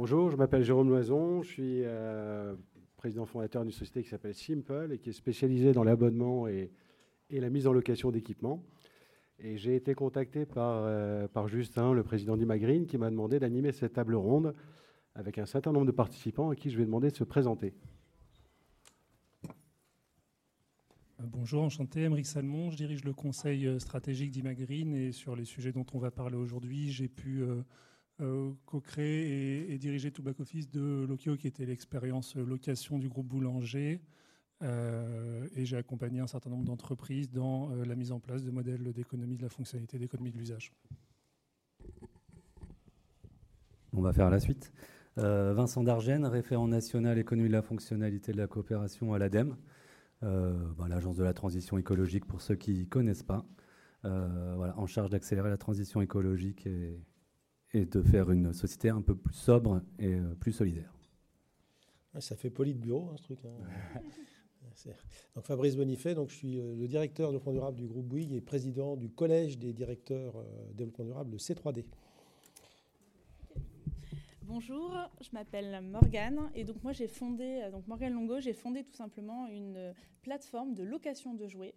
Bonjour, je m'appelle Jérôme Loison, je suis euh, président fondateur d'une société qui s'appelle Simple et qui est spécialisée dans l'abonnement et, la mise en location d'équipements. Et j'ai été contacté par, euh, Justin, le président d'Imagreen, qui m'a demandé d'animer cette table ronde avec un certain nombre de participants à qui je vais demander de se présenter. Euh, bonjour, enchanté, Émeric Salmon. Je dirige le conseil stratégique d'Imagreen et sur les sujets dont on va parler aujourd'hui, j'ai pu co-créé et, dirigé tout back-office de Lokio, qui était l'expérience location du groupe Boulanger. Euh, et j'ai accompagné un certain nombre d'entreprises dans euh, la mise en place de modèles d'économie de la fonctionnalité, d'économie de l'usage. On va faire la suite. Vincent Dargène, référent national économie de la fonctionnalité de la coopération à l'ADEME, bah, l'agence de la transition écologique pour ceux qui ne connaissent pas, en charge d'accélérer la transition écologique et, et de faire une société un peu plus sobre et euh, plus solidaire. Ça fait poli de bureau, hein, ce truc. Hein. donc Fabrice Bonifay, donc je suis euh, le directeur développement durable du groupe Bouygues et président du collège des directeurs euh, développement durable, le C3D. Bonjour, je m'appelle Morgane et donc moi j'ai fondé, donc Morgane Longo, j'ai fondé tout simplement une plateforme de location de jouets.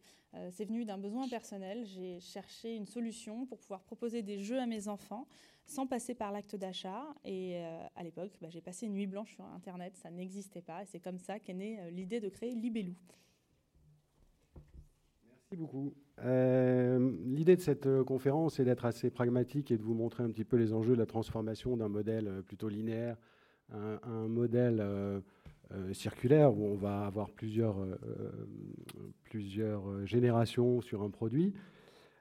c'est venu d'un besoin personnel. J'ai cherché une solution pour pouvoir proposer des jeux à mes enfants sans passer par l'acte d'achat. Et euh, à l'époque, bah, j'ai passé une nuit blanche sur Internet, ça n'existait pas. Et c'est comme ça qu'est née euh, l'idée de créer Libellou. Merci beaucoup. Euh, l'idée de cette conférence est d'être assez pragmatique et de vous montrer un petit peu les enjeux de la transformation d'un modèle plutôt linéaire à un, modèle circulaire où on va avoir plusieurs, plusieurs générations sur un produit.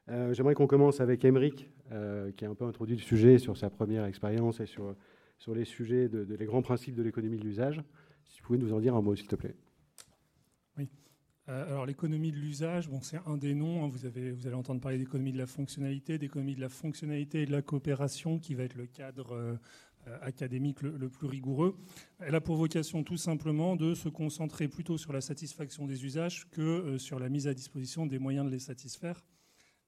J'aimerais qu'on commence avec Emeric, euh, qui a un peu introduit le sujet sur sa première expérience et sur, sur les sujets, de, les grands principes de l'économie de l'usage. Si vous pouvez nous en dire un mot, s'il te plaît. Euh, alors l'économie de l'usage, bon, c'est un des noms. Hein. vous, avez, vous allez entendre parler d'économie de la fonctionnalité, d'économie de la fonctionnalité et de la coopération, qui va être le cadre euh, académique le, plus rigoureux. Elle a pour vocation tout simplement de se concentrer plutôt sur la satisfaction des usages que sur la mise à disposition des moyens de les satisfaire.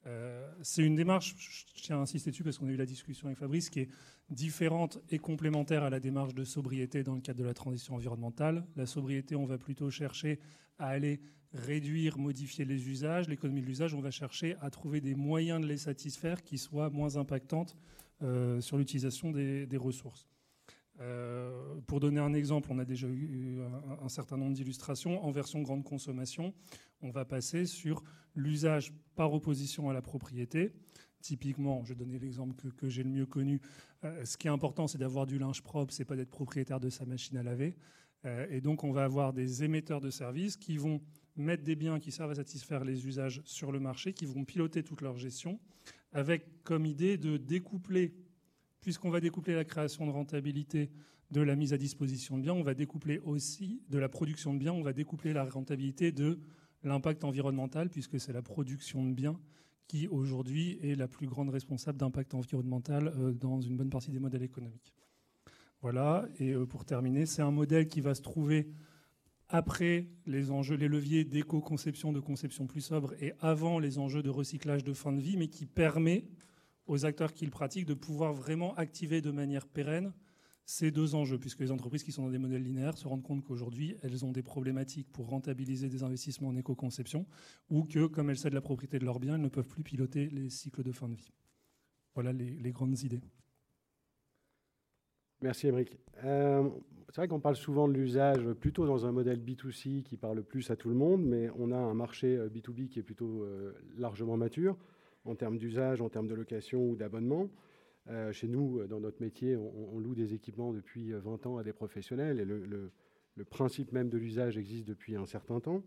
Euh, c'est une démarche, je tiens à insister dessus parce qu'on a eu la discussion avec Fabrice, qui est différente et complémentaire à la démarche de sobriété dans le cadre de la transition environnementale. La sobriété, on va plutôt chercher à aller réduire, modifier les usages. L'économie de l'usage, on va chercher à trouver des moyens de les satisfaire qui soient moins impactantes euh, sur l'utilisation des ressources. Euh, pour donner un exemple, on a déjà eu un, certain nombre d'illustrations. En version grande consommation, on va passer sur l'usage par opposition à la propriété. Typiquement, je donner l'exemple que, j'ai le mieux connu. Euh, ce qui est important, c'est d'avoir du linge propre, c'est pas d'être propriétaire de sa machine à laver. Et donc, on va avoir des émetteurs de services qui vont mettre des biens qui servent à satisfaire les usages sur le marché, qui vont piloter toute leur gestion, avec comme idée de découpler puisqu'on va découpler la création de rentabilité de la mise à disposition de biens, on va découpler aussi de la production de biens, on va découpler la rentabilité de l'impact environnemental, puisque c'est la production de biens qui aujourd'hui est la plus grande responsable d'impact environnemental euh, dans une bonne partie des modèles économiques. Voilà, et euh, pour terminer, c'est un modèle qui va se trouver après les enjeux, les leviers d'éco-conception, de conception plus sobre, et avant les enjeux de recyclage de fin de vie, mais qui permet aux acteurs qui le pratiquent de pouvoir vraiment activer de manière pérenne ces deux enjeux, puisque les entreprises qui sont dans des modèles linéaires se rendent compte qu'aujourd'hui, elles ont des problématiques pour rentabiliser des investissements en éco-conception, ou que, comme elles cèdent la propriété de leurs biens, elles ne peuvent plus piloter les cycles de fin de vie. Voilà les, grandes idées. Merci, Émeric. Euh, c'est vrai qu'on parle souvent de l'usage plutôt dans un modèle B2C qui parle plus à tout le monde, mais on a un marché B2B euh, qui est plutôt euh, largement mature en termes d'usage, en termes de location ou d'abonnement. Euh, chez nous, dans notre métier, on, loue des équipements depuis 20 euh, ans à des professionnels et le, principe même de l'usage existe depuis un certain temps.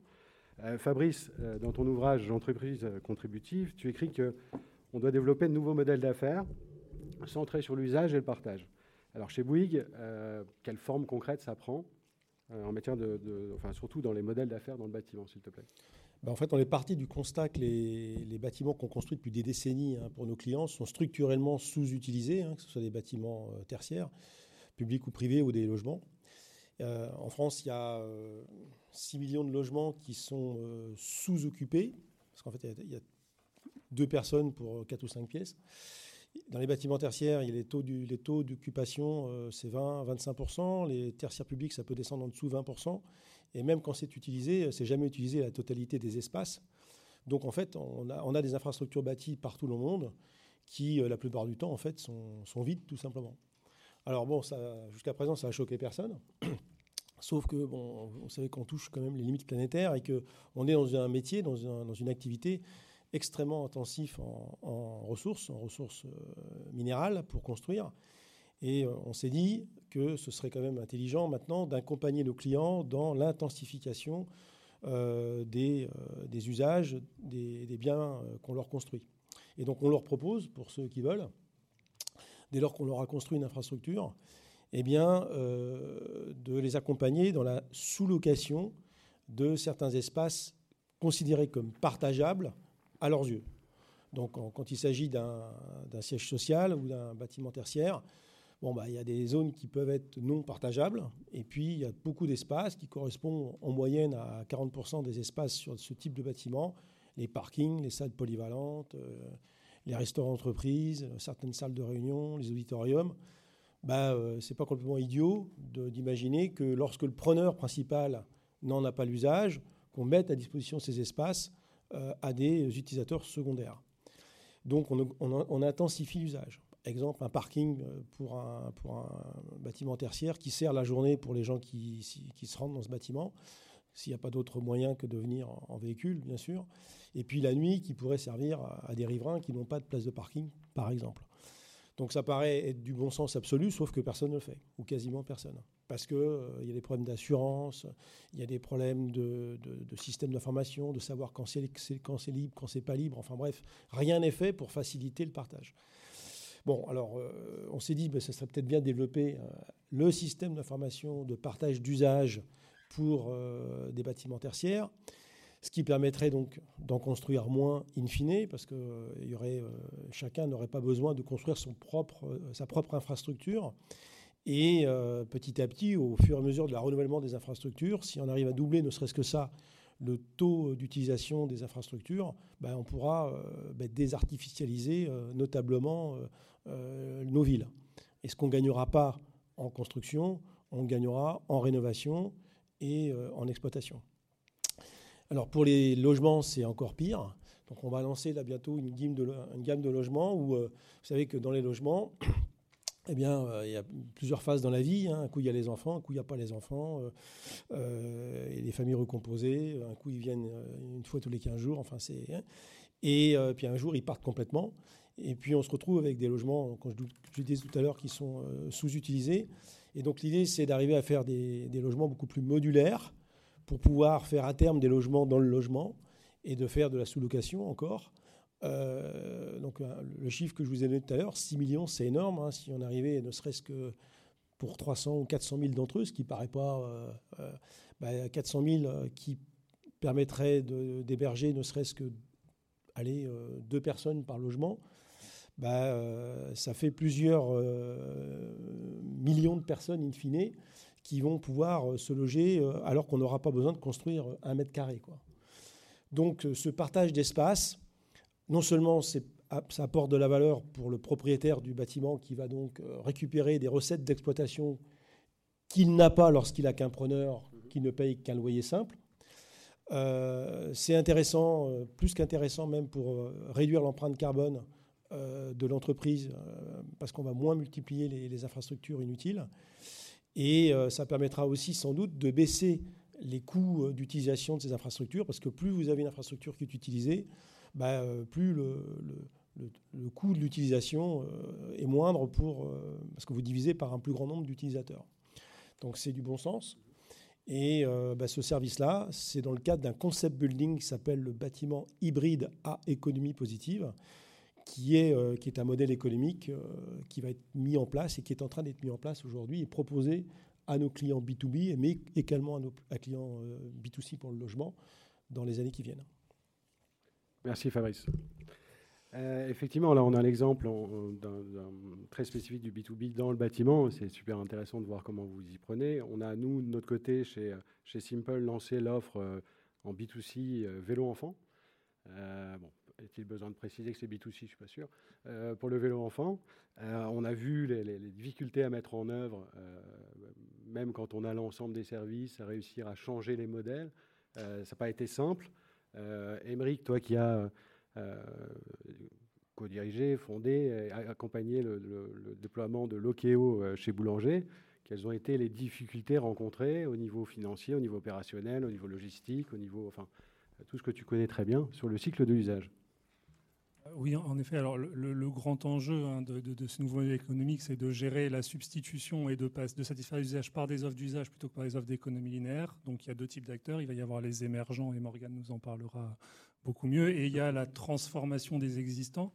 Fabrice, dans ton ouvrage L'entreprise contributive, tu écris qu'on doit développer de nouveaux modèles d'affaires centrés sur l'usage et le partage. Alors chez Bouygues, quelle forme concrète ça prend en matière enfin surtout dans les modèles d'affaires dans le bâtiment, s'il te plaît? Ben, en fait, on est parti du constat que les, bâtiments qu'on construit depuis des décennies hein, pour nos clients sont structurellement sous-utilisés, hein, que ce soit des bâtiments euh, tertiaires, publics ou privés, ou des logements. Euh, en France, il y a 6 euh, millions de logements qui sont sous-occupés, parce qu'en fait, il y, a deux personnes pour 4 ou 5 pièces. Dans les bâtiments tertiaires, il y a les taux, d'occupation, euh, c'est 20-25%. Les tertiaires publics, ça peut descendre en dessous 20%. Et même quand c'est utilisé, c'est jamais utilisé la totalité des espaces. Donc en fait, on a, des infrastructures bâties partout dans le monde qui, la plupart du temps, en fait, sont, sont vides tout simplement. Alors bon, jusqu'à présent, ça a choqué personne. Sauf que, bon, vous savez qu'on touche quand même les limites planétaires et qu'on est dans un métier, dans, une activité extrêmement intensive en, ressources, en ressources euh, minérales pour construire. Et euh, on s'est dit que ce serait quand même intelligent maintenant d'accompagner nos clients dans l'intensification euh, des, usages des, biens qu'on leur construit. Et donc on leur propose, pour ceux qui veulent, dès lors qu'on leur a construit une infrastructure, eh bien, de les accompagner dans la sous-location de certains espaces considérés comme partageables à leurs yeux. Donc, quand il s'agit d'un siège social ou d'un bâtiment tertiaire, bon, bah, il y a des zones qui peuvent être non partageables, et puis il y a beaucoup d'espaces qui correspondent en moyenne à 40% des espaces sur ce type de bâtiment, les parkings, les salles polyvalentes, euh, les restaurants entreprises, certaines salles de réunion, les auditoriums. Bah, euh, ce n'est pas complètement idiot d'imaginer que lorsque le preneur principal n'en a pas l'usage, qu'on mette à disposition ces espaces à des utilisateurs secondaires. Donc on, intensifie l'usage. Exemple, un parking euh, pour un, pour un, bâtiment tertiaire qui sert la journée pour les gens qui, qui se rendent dans ce bâtiment, s'il n'y a pas d'autre moyen que de venir en, véhicule, bien sûr. Et puis la nuit qui pourrait servir à des riverains qui n'ont pas de place de parking, par exemple. Donc ça paraît être du bon sens absolu, sauf que personne ne le fait, ou quasiment personne. Parce qu'il euh, y a des problèmes d'assurance, il y a des problèmes de, système d'information, de savoir quand c'est libre, quand c'est pas libre. Enfin bref, rien n'est fait pour faciliter le partage. Bon, alors euh, on s'est dit, que ben, ça serait peut-être bien de développer euh, le système d'information de partage d'usage pour des bâtiments tertiaires ce qui permettrait donc d'en construire moins in fine, parce que euh, euh, chacun n'aurait pas besoin de construire son propre, euh, sa propre infrastructure. Et petit à petit, au fur et à mesure de la renouvellement des infrastructures, si on arrive à doubler, ne serait-ce que ça, le taux d'utilisation des infrastructures, ben, on pourra ben, désartificialiser notablement nos villes. Et ce qu'on ne gagnera pas en construction, on gagnera en rénovation et en exploitation. Alors pour les logements, c'est encore pire. Donc on va lancer là bientôt une gamme de, logements où euh, vous savez que dans les logements, eh bien, euh, il y a plusieurs phases dans la vie. Hein. Un coup, il y a les enfants, un coup, il n'y a pas les enfants, euh, et les familles recomposées. Un coup, ils viennent une fois tous les 15 jours. Enfin, c'est. Hein. Et puis un jour, ils partent complètement. Et puis on se retrouve avec des logements, comme je, disais tout à l'heure, qui sont sous-utilisés. Et donc l'idée, c'est d'arriver à faire des, logements beaucoup plus modulaires pour pouvoir faire à terme des logements dans le logement et de faire de la sous-location encore. Euh, donc euh, le chiffre que je vous ai donné tout à l'heure, 6 millions, c'est énorme. Hein, si on arrivait ne serait-ce que pour 300 ou 400 000 d'entre eux, ce qui paraît pas... 400 euh, 000 qui permettraient d'héberger ne serait-ce que deux personnes par logement, bah, ça fait plusieurs millions de personnes in fine qui vont pouvoir se loger alors qu'on n'aura pas besoin de construire un mètre carré. Donc ce partage d'espace, non seulement ça apporte de la valeur pour le propriétaire du bâtiment qui va donc récupérer des recettes d'exploitation qu'il n'a pas lorsqu'il a qu'un preneur qui ne paye qu'un loyer simple. c'est intéressant, plus qu'intéressant même pour réduire l'empreinte carbone de l'entreprise, parce qu'on va moins multiplier les infrastructures inutiles. Et euh, ça permettra aussi sans doute de baisser les coûts euh, d'utilisation de ces infrastructures, parce que plus vous avez une infrastructure qui est utilisée, bah, euh, plus le, coût de l'utilisation est moindre pour, parce que vous divisez par un plus grand nombre d'utilisateurs. Donc c'est du bon sens. Et bah, ce service-là, c'est dans le cadre d'un concept building qui s'appelle le bâtiment hybride à économie positive, qui est, euh, qui est un modèle économique euh, qui va être mis en place et qui est en train d'être mis en place aujourd'hui et proposé à nos clients B2B, mais également à nos clients euh, B2C pour le logement dans les années qui viennent. Merci Fabrice. effectivement, là, on a l'exemple très spécifique du B2B dans le bâtiment. C'est super intéressant de voir comment vous y prenez. On a, nous, de notre côté, chez, chez Simple, lancé l'offre en B2C vélo enfant. est-il besoin de préciser que c'est B2C Je ne suis pas sûr. pour le vélo enfant, on a vu les, difficultés à mettre en œuvre, même quand on a l'ensemble des services, à réussir à changer les modèles. ça n'a pas été simple. Émeric, toi qui as co-dirigé, fondé, accompagné le, le, déploiement de Lokeo chez Boulanger, quelles ont été les difficultés rencontrées au niveau financier, au niveau opérationnel, au niveau logistique, au niveau, enfin, tout ce que tu connais très bien sur le cycle de l'usage? Euh, oui, en effet. Alors, le, grand enjeu hein, de, ce nouveau modèle économique, c'est de gérer la substitution et de, de satisfaire l'usage par des offres d'usage plutôt que par des offres d'économie linéaire. Donc, il y a deux types d'acteurs. Il va y avoir les émergents, et Morgane nous en parlera beaucoup mieux. Et il y a la transformation des existants.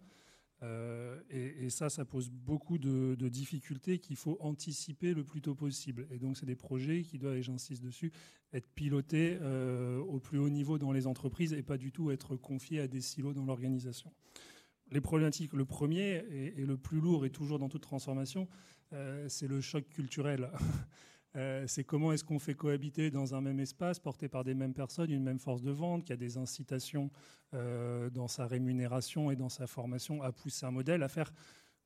Euh, et, ça, ça pose beaucoup de, difficultés qu'il faut anticiper le plus tôt possible. Et donc, c'est des projets qui doivent, et j'insiste dessus, être pilotés euh, au plus haut niveau dans les entreprises et pas du tout être confiés à des silos dans l'organisation. Les problématiques, le premier et, le plus lourd et toujours dans toute transformation, euh, c'est le choc culturel. Euh, c'est comment est-ce qu'on fait cohabiter dans un même espace, porté par des mêmes personnes, une même force de vente, qui a des incitations euh, dans sa rémunération et dans sa formation à pousser un modèle, à faire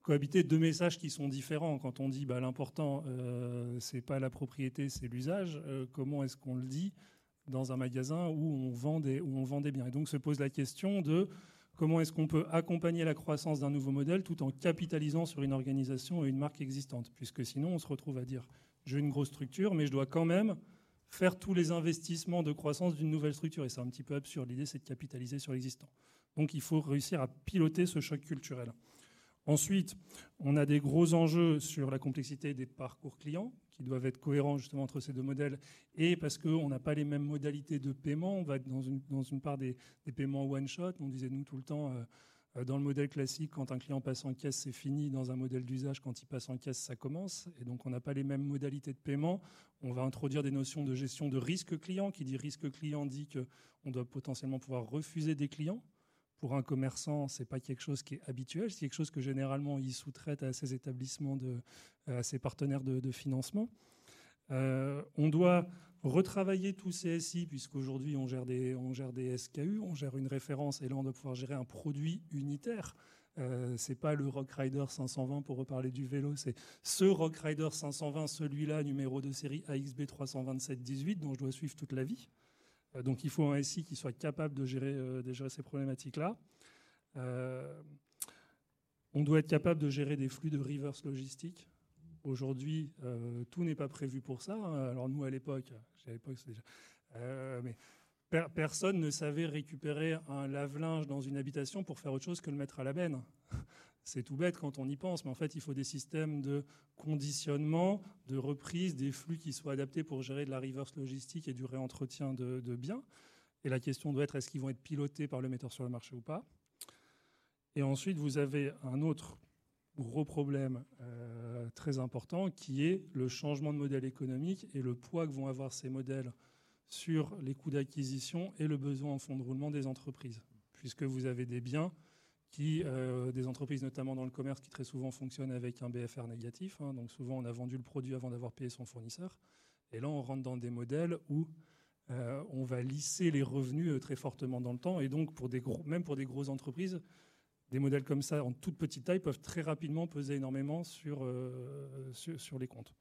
cohabiter deux messages qui sont différents. Quand on dit bah, l'important, euh, c'est pas la propriété, c'est l'usage, euh, comment est-ce qu'on le dit dans un magasin où on, vend des, où on vend des biens? Et donc se pose la question de comment est-ce qu'on peut accompagner la croissance d'un nouveau modèle tout en capitalisant sur une organisation et une marque existante, puisque sinon on se retrouve à dire j'ai une grosse structure, mais je dois quand même faire tous les investissements de croissance d'une nouvelle structure. Et c'est un petit peu absurde. L'idée, c'est de capitaliser sur l'existant. Donc il faut réussir à piloter ce choc culturel. Ensuite, on a des gros enjeux sur la complexité des parcours clients qui doivent être cohérents justement entre ces deux modèles et parce qu'on n'a pas les mêmes modalités de paiement. On va être dans une, dans une part des, paiements one-shot. On disait nous tout le temps, euh, dans le modèle classique, quand un client passe en caisse, c'est fini. Dans un modèle d'usage, quand il passe en caisse, ça commence. Et donc, on n'a pas les mêmes modalités de paiement. On va introduire des notions de gestion de risque client. Qui dit risque client dit qu'on doit potentiellement pouvoir refuser des clients. Pour un commerçant, c'est pas quelque chose qui est habituel. C'est quelque chose que généralement il sous-traite à ses établissements, à ses partenaires de, financement. Euh, on doit retravailler tout CSI, puisqu'aujourd'hui on gère, des, on gère des SKU, on gère une référence, et là on doit pouvoir gérer un produit unitaire. Euh, c'est pas le Rock Rider 520 pour reparler du vélo, c'est ce Rock Rider 520, celui-là, numéro de série AXB 32718, dont je dois suivre toute la vie. Euh, donc il faut un SI qui soit capable de gérer, euh, de gérer ces problématiques-là. On doit être capable de gérer des flux de reverse logistique. Aujourd'hui, tout n'est pas prévu pour ça. Hein. Alors nous, à l'époque, à l'époque, déjà. Euh, mais personne ne savait récupérer un lave-linge dans une habitation pour faire autre chose que le mettre à la benne. C'est tout bête quand on y pense, mais en fait, il faut des systèmes de conditionnement, de reprise, des flux qui soient adaptés pour gérer de la reverse logistique et du réentretien de, biens. Et la question doit être est-ce qu'ils vont être pilotés par le metteur sur le marché ou pas? Et ensuite, vous avez un autre gros problème euh, très important qui est le changement de modèle économique et le poids que vont avoir ces modèles sur les coûts d'acquisition et le besoin en fonds de roulement des entreprises. Puisque vous avez des biens qui, euh, des entreprises notamment dans le commerce qui très souvent fonctionnent avec un BFR négatif. Hein. donc souvent on a vendu le produit avant d'avoir payé son fournisseur. Et là on rentre dans des modèles où euh, on va lisser les revenus très fortement dans le temps. Et donc pour des gros, même pour des grosses entreprises, des modèles comme ça en toute petite taille peuvent très rapidement peser énormément sur, euh, sur, les comptes.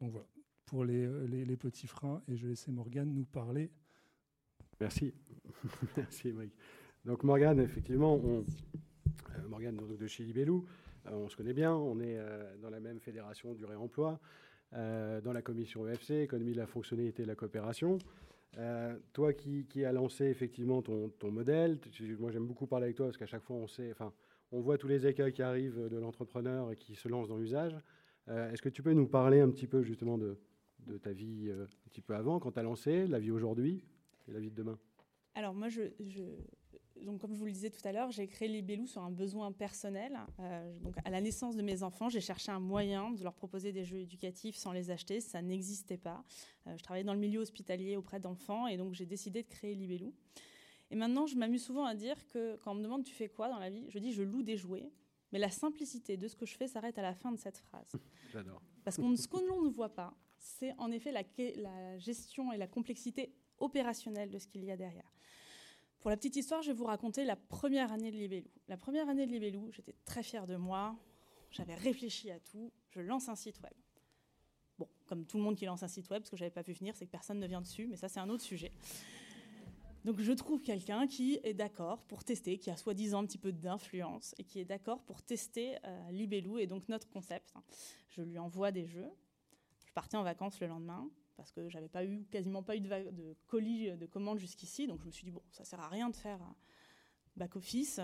Donc voilà, pour les, les, petits freins, et je vais laisser Morgane nous parler. Merci. Merci, Mike. Donc Morgane, effectivement, euh, Morgane de chez Libellou, euh, on se connaît bien, on est dans la même fédération du réemploi, dans la commission EFC, économie de la fonctionnalité et de la coopération. Euh, toi qui, qui as lancé effectivement ton, modèle, moi j'aime beaucoup parler avec toi parce qu'à chaque fois on voit tous les écueils qui arrivent de l'entrepreneur et qui se lance dans l'usage. Euh, est-ce que tu peux nous parler un petit peu justement de, ta vie euh, un petit peu avant, quand tu as lancé, la vie aujourd'hui et la vie de demain? Alors moi, je, donc, comme je vous le disais tout à l'heure, j'ai créé Libellou sur un besoin personnel. Euh, donc, à la naissance de mes enfants, j'ai cherché un moyen de leur proposer des jeux éducatifs sans les acheter. Ça n'existait pas. Euh, je travaillais dans le milieu hospitalier auprès d'enfants et donc j'ai décidé de créer Libellou. Et maintenant, je m'amuse souvent à dire que quand on me demande tu fais quoi dans la vie, je dis je loue des jouets. Mais la simplicité de ce que je fais s'arrête à la fin de cette phrase. J'adore. Parce que ce que l'on ne voit pas, c'est en effet la, la gestion et la complexité opérationnelle de ce qu'il y a derrière. Pour la petite histoire, je vais vous raconter la première année de Libellou. La première année de Libellou, j'étais très fière de moi. J'avais réfléchi à tout. Je lance un site web. Bon, comme tout le monde qui lance un site web, ce que j'avais pas vu venir, c'est que personne ne vient dessus, mais ça c'est un autre sujet. Donc je trouve quelqu'un qui est d'accord pour tester, qui a soi-disant un petit peu d'influence et qui est d'accord pour tester euh, Libellou et donc notre concept. Je lui envoie des jeux. Je partais en vacances le lendemain parce que j'avais pas eu quasiment pas eu de, colis de commandes jusqu'ici, donc je me suis dit bon, ça sert à rien de faire back office,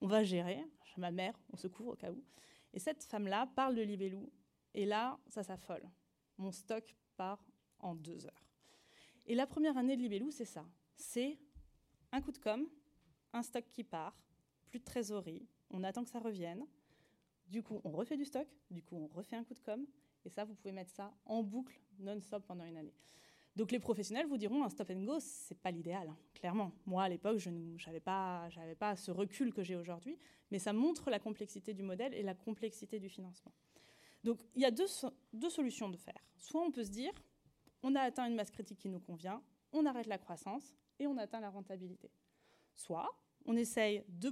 on va gérer. Ma mère, on se couvre au cas où. Et cette femme-là parle de Libellou et là, ça s'affole. Mon stock part en deux heures. Et la première année de Libellou, c'est ça c'est un coup de com, un stock qui part, plus de trésorerie, on attend que ça revienne. Du coup, on refait du stock, du coup, on refait un coup de com. Et ça, vous pouvez mettre ça en boucle non-stop pendant une année. Donc les professionnels vous diront un stop and go, c'est pas l'idéal, hein, clairement. Moi à l'époque, je n'avais pas, pas ce recul que j'ai aujourd'hui, mais ça montre la complexité du modèle et la complexité du financement. Donc il y a deux, deux solutions de faire. Soit on peut se dire, on a atteint une masse critique qui nous convient, on arrête la croissance et on atteint la rentabilité. Soit on essaye de,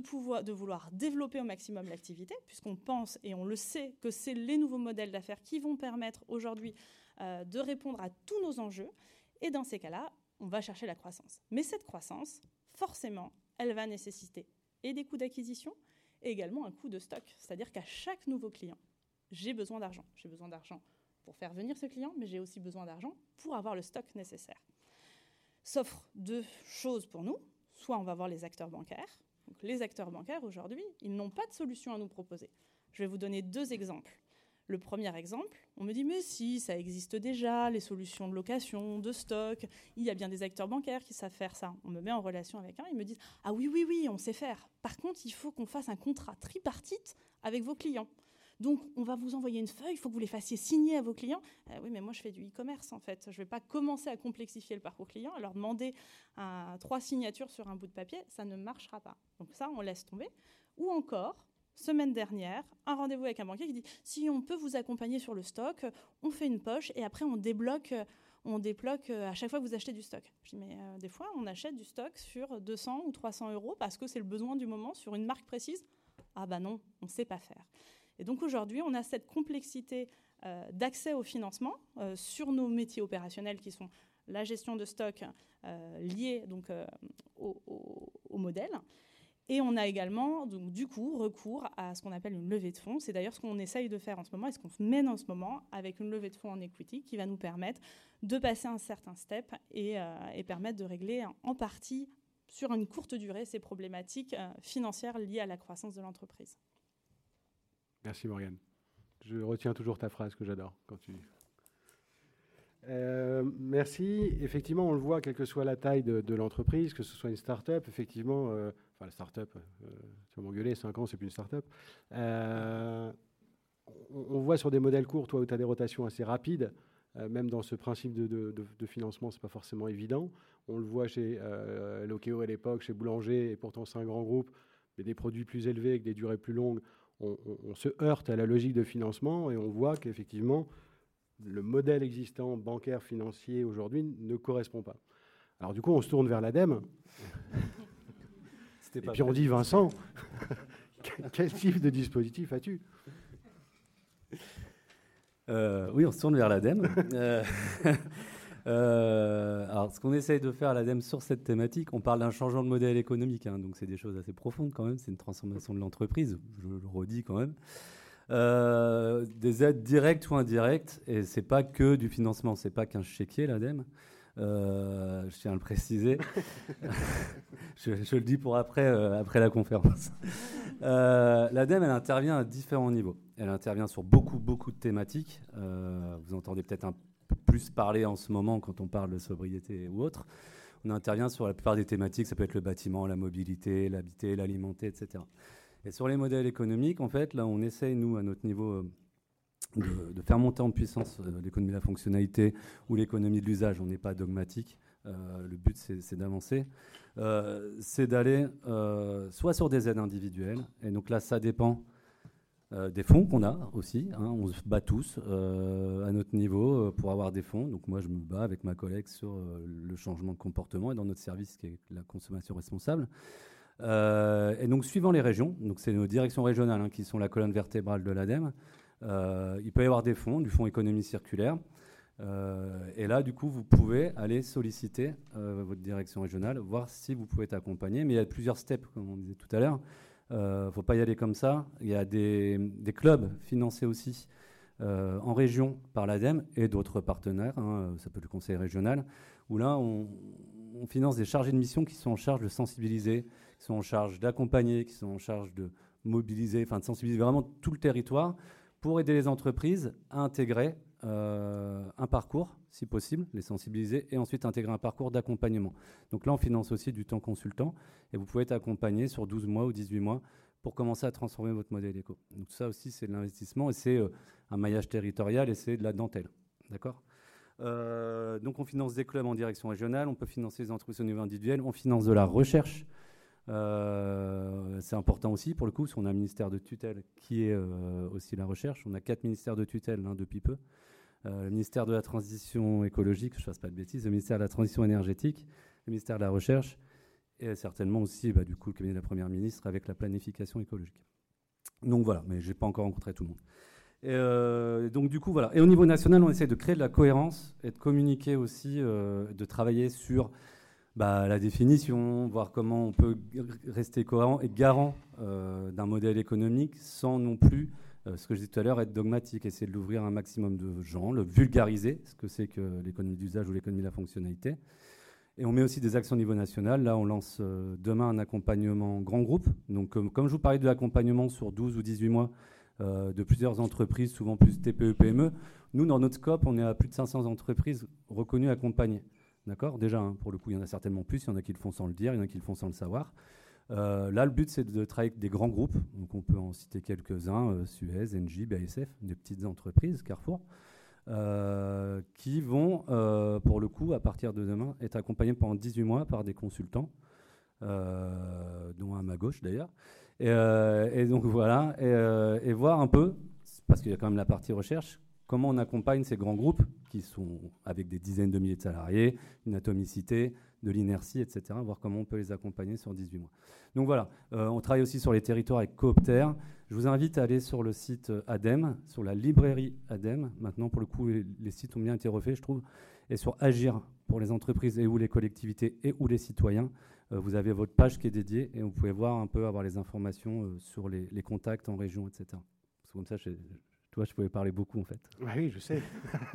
vouloir développer au maximum l'activité, puisqu'on pense et on le sait que c'est les nouveaux modèles d'affaires qui vont permettre aujourd'hui euh, de répondre à tous nos enjeux. Et dans ces cas-là, on va chercher la croissance. Mais cette croissance, forcément, elle va nécessiter des coûts d'acquisition et également un coût de stock. C'est-à-dire qu'à chaque nouveau client, j'ai besoin d'argent. J'ai besoin d'argent pour faire venir ce client, mais j'ai aussi besoin d'argent pour avoir le stock nécessaire s'offre deux choses pour nous. Soit on va voir les acteurs bancaires. les acteurs bancaires, aujourd'hui, ils n'ont pas de solution à nous proposer. Je vais vous donner deux exemples. Le premier exemple, on me dit mais si, ça existe déjà, les solutions de location, de stock, il y a bien des acteurs bancaires qui savent faire ça. On me met en relation avec un, ils me disent ah oui oui oui, on sait faire. Par contre, il faut qu'on fasse un contrat tripartite avec vos clients. Donc, on va vous envoyer une feuille, il faut que vous les fassiez signer à vos clients. Euh, oui, mais moi, je fais du e-commerce, en fait. Je ne vais pas commencer à complexifier le parcours client, à leur demander trois signatures sur un bout de papier, ça ne marchera pas. Donc ça, on laisse tomber. Ou encore, semaine dernière, un rendez-vous avec un banquier qui dit si on peut vous accompagner sur le stock, on fait une poche et après on débloque on débloque à chaque fois que vous achetez du stock. Je dis, mais euh, des fois, on achète du stock sur 200 ou 300 euros parce que c'est le besoin du moment sur une marque précise. Ah bah non, on ne sait pas faire. Et donc aujourd'hui, on a cette complexité euh, d'accès au financement euh, sur nos métiers opérationnels qui sont la gestion de stock euh, liée donc, au, modèle. Et on a également, du coup, recours à ce qu'on appelle une levée de fonds. C'est d'ailleurs ce qu'on essaye de faire en ce moment et ce qu'on mène en ce moment avec une levée de fonds en equity qui va nous permettre de passer un certain step et permettre de régler en partie, sur une courte durée, ces problématiques financières liées à la croissance de l'entreprise. Merci Morgane. Je retiens toujours ta phrase que j'adore quand tu. Euh, merci. Effectivement, on le voit, quelle que soit la taille de, l'entreprise, que ce soit une start-up, effectivement, euh, enfin la start-up, euh, tu vas m'engueuler, 5 ans, c'est plus une start-up. on, on, voit sur des modèles courts, toi, où tu as des rotations assez rapides, même dans ce principe de financement, ce n'est pas forcément évident. On le voit chez Lokeo à l'époque, chez Boulanger, et pourtant c'est un grand groupe, mais des produits plus élevés avec des durées plus longues on, se heurte à la logique de financement et on voit qu'effectivement, le modèle existant bancaire, financier aujourd'hui ne correspond pas. Alors du coup, on se tourne vers l'ADEME. et puis on dit, Vincent, quel type de dispositif as-tu? Euh, Oui, on se tourne vers l'ADEME. Euh, euh, alors, ce qu'on essaye de faire à l'ADEME sur cette thématique, on parle d'un changement de modèle économique, hein, donc c'est des choses assez profondes quand même, c'est une transformation de l'entreprise, je le redis quand même. Euh, des aides directes ou indirectes, et c'est pas que du financement, c'est pas qu'un chéquier l'ADEME. Euh, je tiens à le préciser. je, le dis pour après, après la conférence. L'ADEME, elle intervient à différents niveaux. Elle intervient sur beaucoup, beaucoup de thématiques. vous entendez peut-être un plus parler en ce moment quand on parle de sobriété ou autre. On intervient sur la plupart des thématiques, ça peut être le bâtiment, la mobilité, l'habiter, l'alimenter, etc. Et sur les modèles économiques, en fait, là, on essaye, nous, à notre niveau, euh, de, faire monter en puissance euh, l'économie de la fonctionnalité ou l'économie de l'usage. On n'est pas dogmatique. Euh, le but, c'est d'avancer. c'est d'aller soit sur des aides individuelles, et donc là, ça dépend Euh, des fonds qu'on a aussi. Hein, on se bat tous euh, à notre niveau pour avoir des fonds. Donc moi, je me bats avec ma collègue sur le changement de comportement et dans notre service qui est la consommation responsable. et donc, suivant les régions, donc c'est nos directions régionales hein, qui sont la colonne vertébrale de l'ADEME, il peut y avoir des fonds, du fonds économie circulaire. et là, du coup, vous pouvez aller solliciter votre direction régionale, voir si vous pouvez être accompagné. Mais il y a plusieurs steps, comme on disait tout à l'heure. Il euh, ne faut pas y aller comme ça. Il y a des, clubs financés aussi euh, en région par l'ADEME et d'autres partenaires, hein, ça peut être le conseil régional, où là, on, finance des chargés de mission qui sont en charge de sensibiliser, qui sont en charge d'accompagner, qui sont en charge de mobiliser, enfin de sensibiliser vraiment tout le territoire pour aider les entreprises à intégrer euh, un parcours, si possible, les sensibiliser, et ensuite intégrer un parcours d'accompagnement. Donc là, on finance aussi du temps consultant, et vous pouvez être accompagné sur 12 mois ou 18 mois pour commencer à transformer votre modèle éco. Donc ça aussi, c'est de l'investissement, et c'est euh, un maillage territorial, et c'est de la dentelle. D'accord? Euh, donc on finance des clubs en direction régionale, on peut financer les entreprises au niveau individuel, on finance de la recherche. c'est important aussi pour le coup, parce qu'on a un ministère de tutelle qui est aussi la recherche. On a quatre ministères de tutelle hein, depuis peu. Euh, le ministère de la Transition écologique, je ne fasse pas de bêtises, le ministère de la Transition énergétique, le ministère de la Recherche, et certainement aussi bah, du coup, le cabinet de la Première ministre avec la planification écologique. Donc voilà, mais je n'ai pas encore rencontré tout le monde. Et euh, donc du coup, voilà. Et au niveau national, on essaie de créer de la cohérence et de communiquer aussi, euh, de travailler sur bah, la définition, voir comment on peut rester cohérent et garant d'un modèle économique sans non plus ce que je disais tout à l'heure, être dogmatique, essayer de l'ouvrir à un maximum de gens, le vulgariser, ce que c'est que l'économie d'usage ou l'économie de la fonctionnalité. Et on met aussi des actions au niveau national. Là, on lance euh, demain un accompagnement grand groupe. Donc, comme je vous parlais de l'accompagnement sur 12 ou 18 mois euh, de plusieurs entreprises, souvent plus TPE, PME, nous, dans notre scope, on est à plus de 500 entreprises reconnues accompagnées. D'accord? Déjà, hein, pour le coup, il y en a certainement plus. Il y en a qui le font sans le dire, il y en a qui le font sans le savoir. Euh, là, le but, c'est de travailler avec des grands groupes. Donc, on peut en citer quelques-uns euh, Suez, Engie, BASF, des petites entreprises, Carrefour, euh, qui vont, pour le coup, à partir de demain, être accompagnés pendant 18 mois par des consultants, dont à ma gauche d'ailleurs. Et, donc, voilà, et, voir un peu, parce qu'il y a quand même la partie recherche, comment on accompagne ces grands groupes qui sont avec des dizaines de milliers de salariés, une atomicité, de l'inertie, etc., voir comment on peut les accompagner sur 18 mois. Donc voilà, euh, on travaille aussi sur les territoires avec Coopter. Je vous invite à aller sur le site euh, ADEME, sur la librairie ADEME. Maintenant, pour le coup, les, sites ont bien été refaits, je trouve. Et sur Agir pour les entreprises et ou les collectivités et ou les citoyens, euh, vous avez votre page qui est dédiée et vous pouvez voir un peu, avoir les informations sur les, contacts en région, etc. C'est comme ça, je, toi, je pouvais parler beaucoup en fait. Oui, je sais.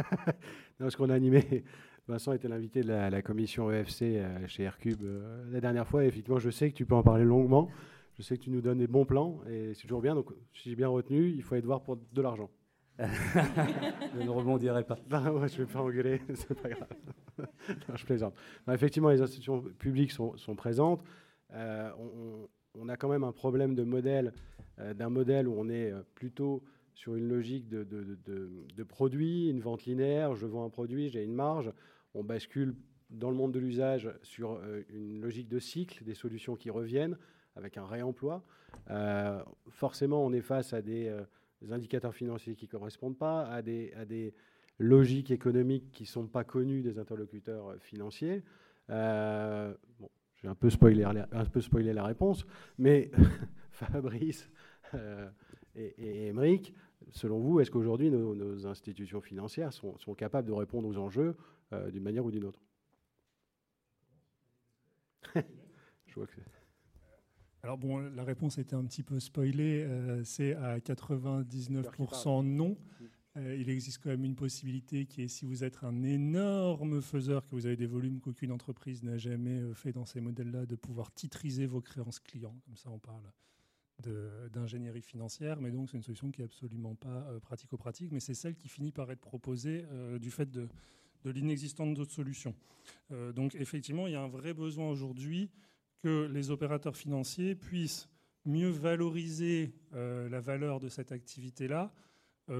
parce qu'on a animé Vincent était l'invité de la, commission EFC euh, chez Aircube euh, la dernière fois. effectivement, je sais que tu peux en parler longuement. Je sais que tu nous donnes des bons plans et c'est toujours bien. Donc, si j'ai bien retenu, il faut être voir pour de l'argent. je ne rebondirai pas. je ne vais pas engueuler, c'est pas grave. je plaisante. effectivement, les institutions publiques sont, présentes. Euh, on, a quand même un problème de modèle, d'un modèle où on est plutôt sur une logique de, produit, une vente linéaire, je vends un produit, j'ai une marge. On bascule dans le monde de l'usage sur euh, une logique de cycle, des solutions qui reviennent avec un réemploi. Euh, forcément, on est face à des, euh, indicateurs financiers qui ne correspondent pas, à des, logiques économiques qui ne sont pas connues des interlocuteurs financiers. bon, j'ai un peu un peu spoilé la réponse, mais Fabrice et, et Émeric, selon vous, est-ce qu'aujourd'hui nos, institutions financières sont, capables de répondre aux enjeux euh, d'une manière ou d'une autre? Je vois que alors bon, la réponse était un petit peu spoilée, euh, c'est à 99% non. Euh, il existe quand même une possibilité qui est si vous êtes un énorme faiseur, que vous avez des volumes qu'aucune entreprise n'a jamais fait dans ces modèles-là, de pouvoir titriser vos créances clients. Comme ça, on parle d'ingénierie financière, mais donc c'est une solution qui n'est absolument pas euh, pratico-pratique, mais c'est celle qui finit par être proposée euh, du fait de, de l'inexistence d'autres solutions. Euh, donc effectivement, il y a un vrai besoin aujourd'hui que les opérateurs financiers puissent mieux valoriser la valeur de cette activité-là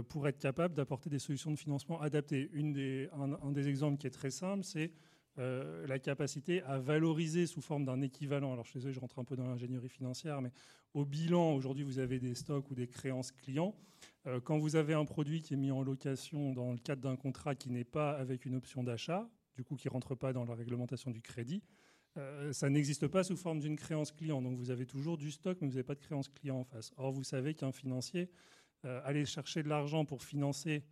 pour être capables d'apporter des solutions de financement adaptées. Une un, des exemples qui est très simple, c'est euh, la capacité à valoriser sous forme d'un équivalent. Alors je suis je rentre un peu dans l'ingénierie financière, mais au bilan, aujourd'hui, vous avez des stocks ou des créances clients. Euh, quand vous avez un produit qui est mis en location dans le cadre d'un contrat qui n'est pas avec une option d'achat, du coup qui ne rentre pas dans la réglementation du crédit, euh, ça n'existe pas sous forme d'une créance client. Donc vous avez toujours du stock, mais vous n'avez pas de créance client en face. Or, vous savez qu'un financier, aller chercher de l'argent pour financer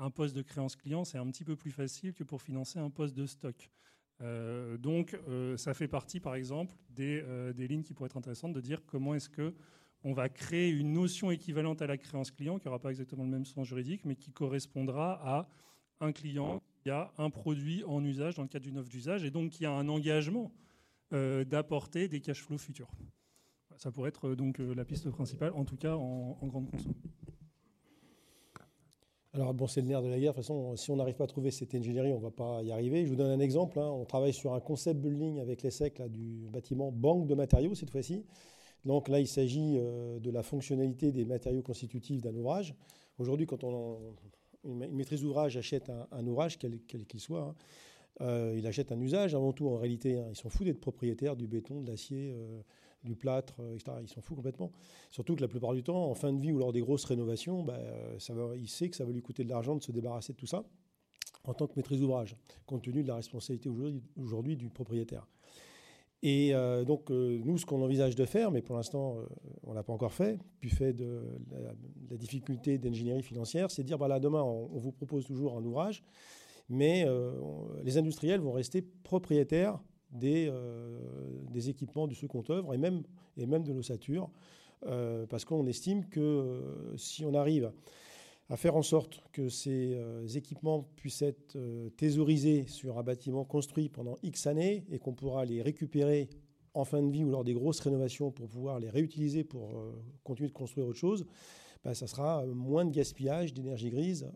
un poste de créance client, c'est un petit peu plus facile que pour financer un poste de stock. Euh, donc, euh, ça fait partie, par exemple, euh, des, lignes qui pourraient être intéressantes de dire comment est-ce que on va créer une notion équivalente à la créance client, qui n'aura pas exactement le même sens juridique, mais qui correspondra à un client qui a un produit en usage dans le cadre d'une offre d'usage, et donc qui a un engagement d'apporter des cash flows futurs. Ça pourrait être donc la piste principale, en tout cas en, en grande consommation. Alors, bon, c'est le nerf de la guerre. De toute façon, si on n'arrive pas à trouver cette ingénierie, on ne va pas y arriver. Je vous donne un exemple. Hein. On travaille sur un concept building avec l'ESSEC du bâtiment banque de matériaux cette fois-ci. Donc là, il s'agit euh, de la fonctionnalité des matériaux constitutifs d'un ouvrage. Aujourd'hui, quand on, une maîtrise d'ouvrage achète un, ouvrage, quel qu'il soit, hein, euh, il achète un usage avant tout en réalité. Hein. Ils sont fous d'être propriétaires du béton, de l'acier, euh, du plâtre, euh, etc. Ils s'en foutent complètement. Surtout que la plupart du temps, en fin de vie ou lors des grosses rénovations, bah, ça va, il sait que ça va lui coûter de l'argent de se débarrasser de tout ça en tant que maîtrise d'ouvrage, compte tenu de la responsabilité aujourd'hui du propriétaire. Et euh, donc, euh, nous, ce qu'on envisage de faire, mais pour l'instant, on ne l'a pas encore fait, du fait de la, difficulté d'ingénierie financière, c'est de dire, voilà, demain, on, vous propose toujours un ouvrage, mais les industriels vont rester propriétaires des, euh, des équipements du second œuvre et même, et même de l'ossature, euh, parce qu'on estime que euh, si on arrive à faire en sorte que ces équipements puissent être thésaurisés sur un bâtiment construit pendant X années et qu'on pourra les récupérer en fin de vie ou lors des grosses rénovations pour pouvoir les réutiliser pour continuer de construire autre chose, bah, ça sera moins de gaspillage d'énergie grise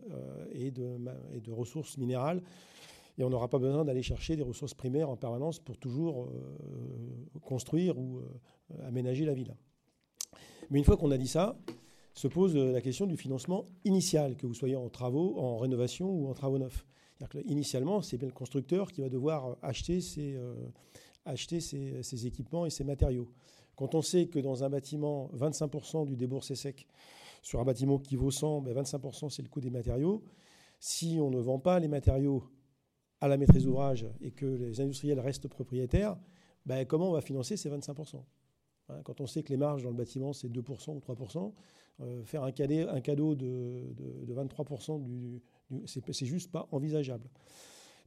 et, de, ressources minérales et on n'aura pas besoin d'aller chercher des ressources primaires en permanence pour toujours euh, construire ou euh, aménager la ville. Mais une fois qu'on a dit ça, se pose euh, la question du financement initial, que vous soyez en travaux, en rénovation ou en travaux neufs. Initialement, c'est bien le constructeur qui va devoir acheter ses, acheter ses, équipements et ses matériaux. Quand on sait que dans un bâtiment, 25% du déboursé sec, sur un bâtiment qui vaut 100, 25% ben c'est le coût des matériaux. Si on ne vend pas les matériaux à la maîtrise d'ouvrage et que les industriels restent propriétaires, ben, comment on va financer ces 25% hein, Quand on sait que les marges dans le bâtiment, c'est 2% ou 3%, euh, faire un, cadeau, de, 23%, du, c'est juste pas envisageable.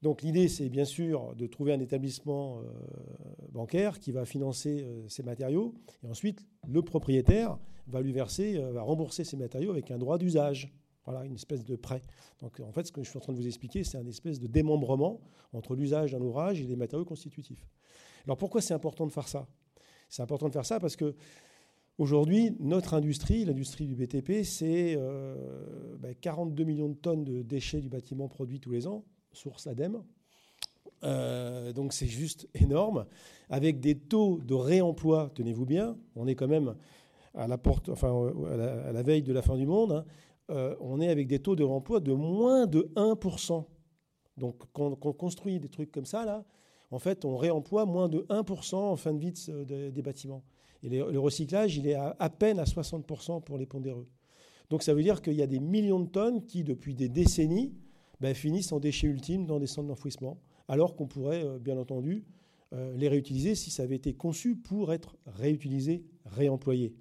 Donc l'idée, c'est bien sûr de trouver un établissement euh, bancaire qui va financer euh, ces matériaux, et ensuite le propriétaire va lui verser, va rembourser ces matériaux avec un droit d'usage. Voilà, une espèce de prêt. Donc en fait, ce que je suis en train de vous expliquer, c'est un espèce de démembrement entre l'usage d'un ouvrage et les matériaux constitutifs. Alors pourquoi c'est important de faire ça? C'est important de faire ça parce que aujourd'hui, notre industrie, l'industrie du BTP, c'est 42 euh, ben, millions de tonnes de déchets du bâtiment produits tous les ans, source ADEME. Euh, donc c'est juste énorme, avec des taux de réemploi, tenez-vous bien, on est quand même à la, porte, à la, veille de la fin du monde, hein, euh, on est avec des taux de remploi de moins de 1%. Donc quand, on construit des trucs comme ça, là, en fait, on réemploie moins de 1% en fin de vie des bâtiments. Et le recyclage, il est à, peine à 60% pour les pondéreux. Donc ça veut dire qu'il y a des millions de tonnes qui, depuis des décennies, ben, finissent en déchets ultimes dans des centres d'enfouissement, alors qu'on pourrait, euh, bien entendu, euh, les réutiliser si ça avait été conçu pour être réutilisé, réemployé.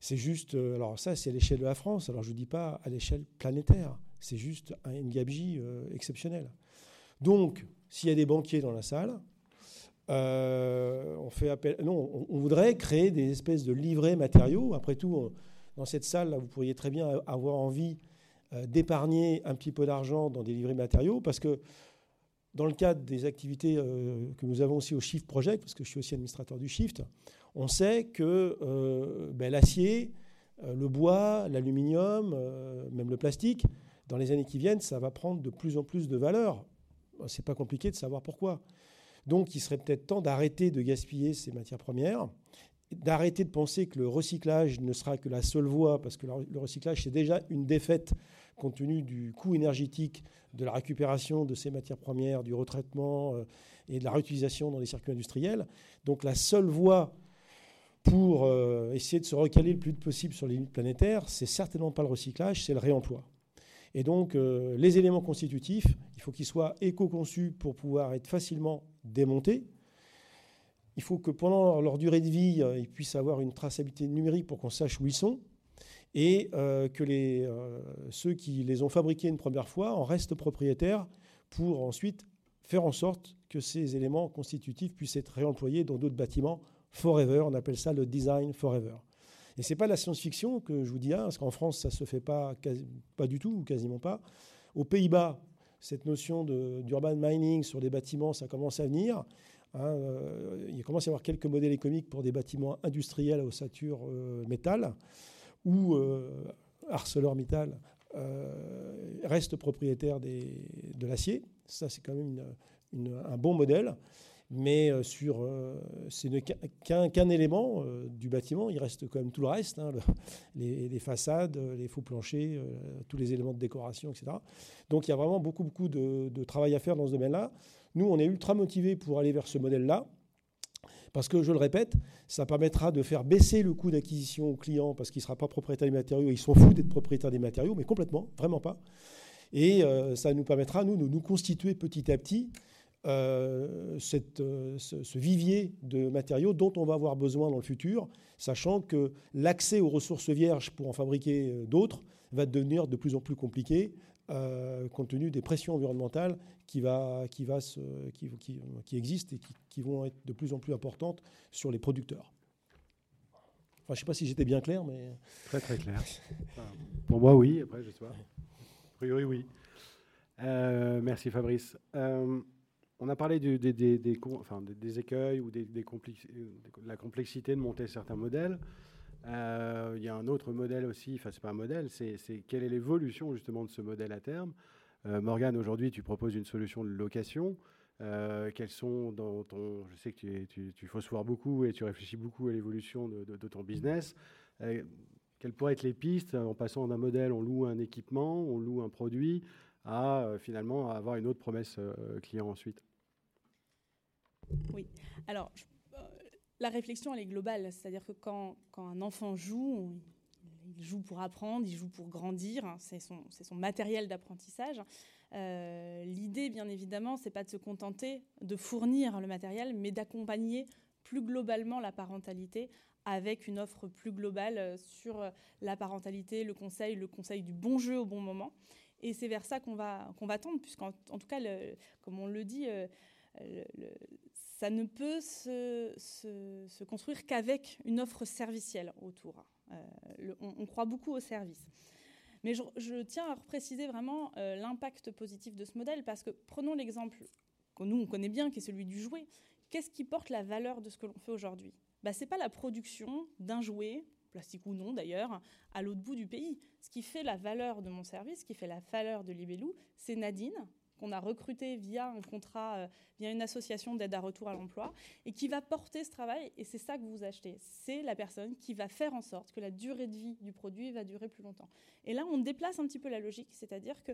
C'est juste, euh, alors ça c'est à l'échelle de la France, alors je ne dis pas à l'échelle planétaire, c'est juste une gabegie euh, exceptionnelle. Donc, s'il y a des banquiers dans la salle, euh, on fait appel. Non, on, voudrait créer des espèces de livrets matériaux. Après tout, dans cette salle, là, vous pourriez très bien avoir envie d'épargner un petit peu d'argent dans des livrets matériaux, parce que dans le cadre des activités que nous avons aussi au Shift Project, parce que je suis aussi administrateur du Shift, on sait que euh, ben, l'acier, euh, le bois, l'aluminium, euh, même le plastique, dans les années qui viennent, ça va prendre de plus en plus de valeur. C'est pas compliqué de savoir pourquoi. Donc, il serait peut-être temps d'arrêter de gaspiller ces matières premières, d'arrêter de penser que le recyclage ne sera que la seule voie, parce que le recyclage, c'est déjà une défaite compte tenu du coût énergétique de la récupération de ces matières premières, du retraitement et de la réutilisation dans les circuits industriels. Donc la seule voie pour euh, essayer de se recaler le plus possible sur les limites planétaires, c'est certainement pas le recyclage, c'est le réemploi. Et donc, euh, les éléments constitutifs, il faut qu'ils soient éco-conçus pour pouvoir être facilement démontés. Il faut que pendant leur durée de vie, euh, ils puissent avoir une traçabilité numérique pour qu'on sache où ils sont. Et que ceux qui les ont fabriqués une première fois en restent propriétaires pour ensuite faire en sorte que ces éléments constitutifs puissent être réemployés dans d'autres bâtiments forever. On appelle ça le design forever. Et ce n'est pas la science-fiction que je vous dis, là, parce qu'en France, ça ne se fait pas, pas du tout, ou quasiment pas. Aux Pays-Bas, cette notion d'urban mining sur des bâtiments, ça commence à venir. Hein, euh, il commence à y avoir quelques modèles économiques pour des bâtiments industriels à ossature euh, métal, où euh, ArcelorMittal reste propriétaire de l'acier. Ça, c'est quand même un bon modèle mais euh, sur, euh, c'est qu'un élément euh, du bâtiment. Il reste quand même tout le reste, hein, les, façades, les faux planchers, tous les éléments de décoration, etc. Donc il y a vraiment beaucoup, beaucoup de, travail à faire dans ce domaine-là. Nous, on est ultra motivés pour aller vers ce modèle-là. Parce que, je le répète, ça permettra de faire baisser le coût d'acquisition au client parce qu'il ne sera pas propriétaire des matériaux. Ils sont fous d'être propriétaires des matériaux, mais complètement, vraiment pas. Et ça nous permettra, nous, de nous constituer petit à petit euh, euh, ce, vivier de matériaux dont on va avoir besoin dans le futur, sachant que l'accès aux ressources vierges pour en fabriquer euh, d'autres va devenir de plus en plus compliqué compte tenu des pressions environnementales qui, va, qui, va qui, qui, existent et qui, vont être de plus en plus importantes sur les producteurs. Enfin, je ne sais pas si j'étais bien clair, mais... Très très clair. pour moi, oui. Après, je sais pas. A priori, oui. merci Fabrice. On a parlé des, écueils ou des, de la complexité de monter certains modèles. Euh, il y a un autre modèle aussi, enfin c'est pas un modèle, c'est quelle est l'évolution justement de ce modèle à terme. Euh, Morgane, aujourd'hui tu proposes une solution de location. Euh, sont dans ton, je sais que tu, tu, tu voir beaucoup et tu réfléchis beaucoup à l'évolution de, de, ton business. quelles pourraient être les pistes en passant d'un modèle, on loue un équipement, on loue un produit, à finalement avoir une autre promesse client ensuite oui. Alors, euh, la réflexion, elle est globale. C'est-à-dire que quand, un enfant joue, il joue pour apprendre, il joue pour grandir. C'est son, son, matériel d'apprentissage. Euh, l'idée, bien évidemment, c'est pas de se contenter de fournir le matériel, mais d'accompagner plus globalement la parentalité avec une offre plus globale sur la parentalité, le conseil, le conseil du bon jeu au bon moment. Et c'est vers ça qu'on va, qu'on va tendre, puisqu'en en tout cas, comme on le dit, euh, ça ne peut se, construire qu'avec une offre servicielle autour. Euh, on, croit beaucoup au service. Mais je, tiens à préciser vraiment euh, l'impact positif de ce modèle, parce que prenons l'exemple que nous, on connaît bien, qui est celui du jouet. Qu'est-ce qui porte la valeur de ce que l'on fait aujourd'hui? Bah, Ce n'est pas la production d'un jouet, plastique ou non d'ailleurs, à l'autre bout du pays. Ce qui fait la valeur de mon service, ce qui fait la valeur de Libellou, c'est Nadine, qu'on a recruté via un contrat, euh, via une association d'aide à retour à l'emploi, et qui va porter ce travail. Et c'est ça que vous achetez. C'est la personne qui va faire en sorte que la durée de vie du produit va durer plus longtemps. Et là, on déplace un petit peu la logique, c'est-à-dire que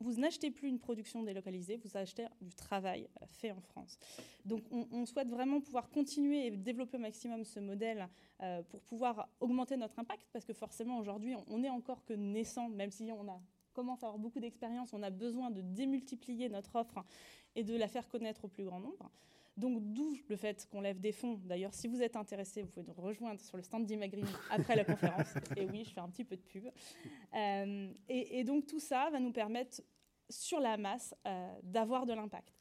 vous n'achetez plus une production délocalisée, vous achetez du travail euh, fait en France. Donc on, souhaite vraiment pouvoir continuer et développer au maximum ce modèle euh, pour pouvoir augmenter notre impact, parce que forcément aujourd'hui on n'est encore que naissant, même si on a commence à avoir beaucoup d'expérience, on a besoin de démultiplier notre offre et de la faire connaître au plus grand nombre. Donc d'où le fait qu'on lève des fonds. D'ailleurs, si vous êtes intéressé, vous pouvez nous rejoindre sur le stand d'Imagrim après la conférence. Et oui, je fais un petit peu de pub. Euh, et, donc tout ça va nous permettre sur la masse euh, d'avoir de l'impact.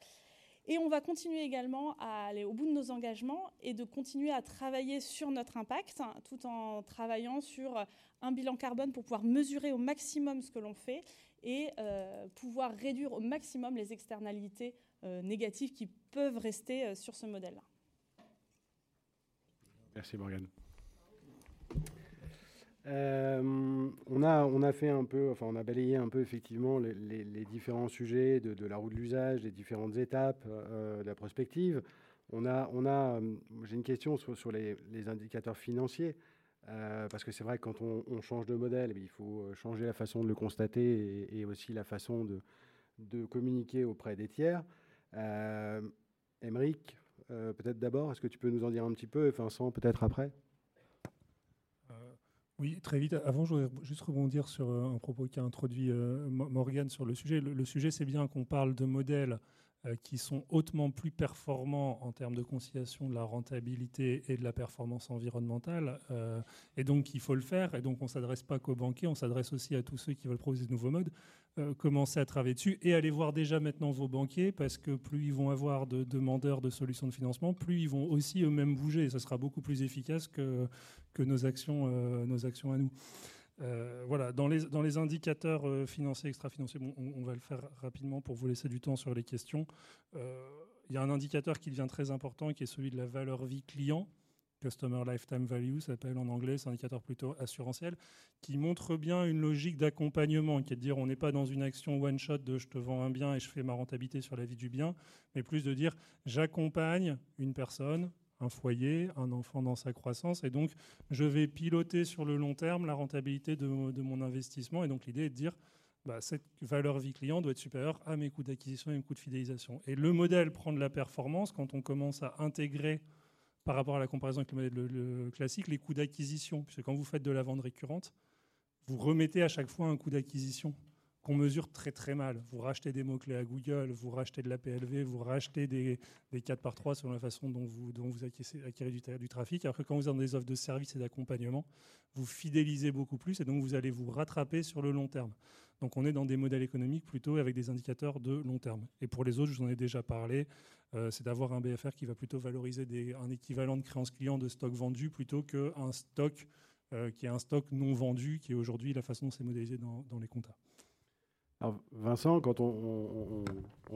Et on va continuer également à aller au bout de nos engagements et de continuer à travailler sur notre impact, tout en travaillant sur un bilan carbone pour pouvoir mesurer au maximum ce que l'on fait et euh, pouvoir réduire au maximum les externalités euh, négatives qui peuvent rester euh, sur ce modèle-là. Merci Morgane. on, a, on a fait un peu, enfin on a balayé un peu effectivement les, différents sujets de, la roue de l'usage, les différentes étapes de la prospective. On a, on a, j'ai une question sur, les, indicateurs financiers. parce que c'est vrai que quand on, change de modèle, eh il faut changer la façon de le constater et, aussi la façon de, de, communiquer auprès des tiers. Émeric, peut-être d'abord, est-ce que tu peux nous en dire un petit peu, et Vincent peut-être après? Oui, très vite. Avant, je voudrais juste rebondir sur un propos qu'a introduit Morgane sur le sujet. Le, le sujet, c'est bien qu'on parle de modèles euh, qui sont hautement plus performants en termes de conciliation de la rentabilité et de la performance environnementale. Euh, et donc, il faut le faire. Et donc, on ne s'adresse pas qu'aux banquiers, on s'adresse aussi à tous ceux qui veulent proposer de nouveaux modes. Euh, commencer à travailler dessus et aller voir déjà maintenant vos banquiers parce que plus ils vont avoir de demandeurs de solutions de financement, plus ils vont aussi eux-mêmes bouger. Et ça sera beaucoup plus efficace que, que nos, actions, nos actions à nous. Euh, voilà, dans les, indicateurs euh, financiers, extra-financiers, on, va le faire rapidement pour vous laisser du temps sur les questions. Euh, il y a un indicateur qui devient très important qui est celui de la valeur vie client. Customer Lifetime Value s'appelle en anglais, c'est un indicateur plutôt assurantiel, qui montre bien une logique d'accompagnement, qui est de dire on n'est pas dans une action one-shot de je te vends un bien et je fais ma rentabilité sur la vie du bien, mais plus de dire j'accompagne une personne un foyer, un enfant dans sa croissance. Et donc, je vais piloter sur le long terme la rentabilité de, mon investissement. Et donc, l'idée est de dire, bah, cette valeur vie client doit être supérieure à mes coûts d'acquisition et mes coûts de fidélisation. Et le modèle prend de la performance quand on commence à intégrer, par rapport à la comparaison avec le modèle classique, les coûts d'acquisition. Puisque quand vous faites de la vente récurrente, vous remettez à chaque fois un coût d'acquisition qu'on mesure très très mal. Vous rachetez des mots-clés à Google, vous rachetez de la PLV, vous rachetez des, des 4 par 3 selon la façon dont vous, dont acquérez du, trafic. Alors que quand vous avez des offres de services et d'accompagnement, vous fidélisez beaucoup plus et donc vous allez vous rattraper sur le long terme. Donc on est dans des modèles économiques plutôt avec des indicateurs de long terme. Et pour les autres, je vous en ai déjà parlé, euh, c'est d'avoir un BFR qui va plutôt valoriser un équivalent de créance client de stock vendu plutôt qu'un stock euh, qui est un stock non vendu, qui est aujourd'hui la façon dont c'est modélisé dans, dans les comptes. Vincent, quand on,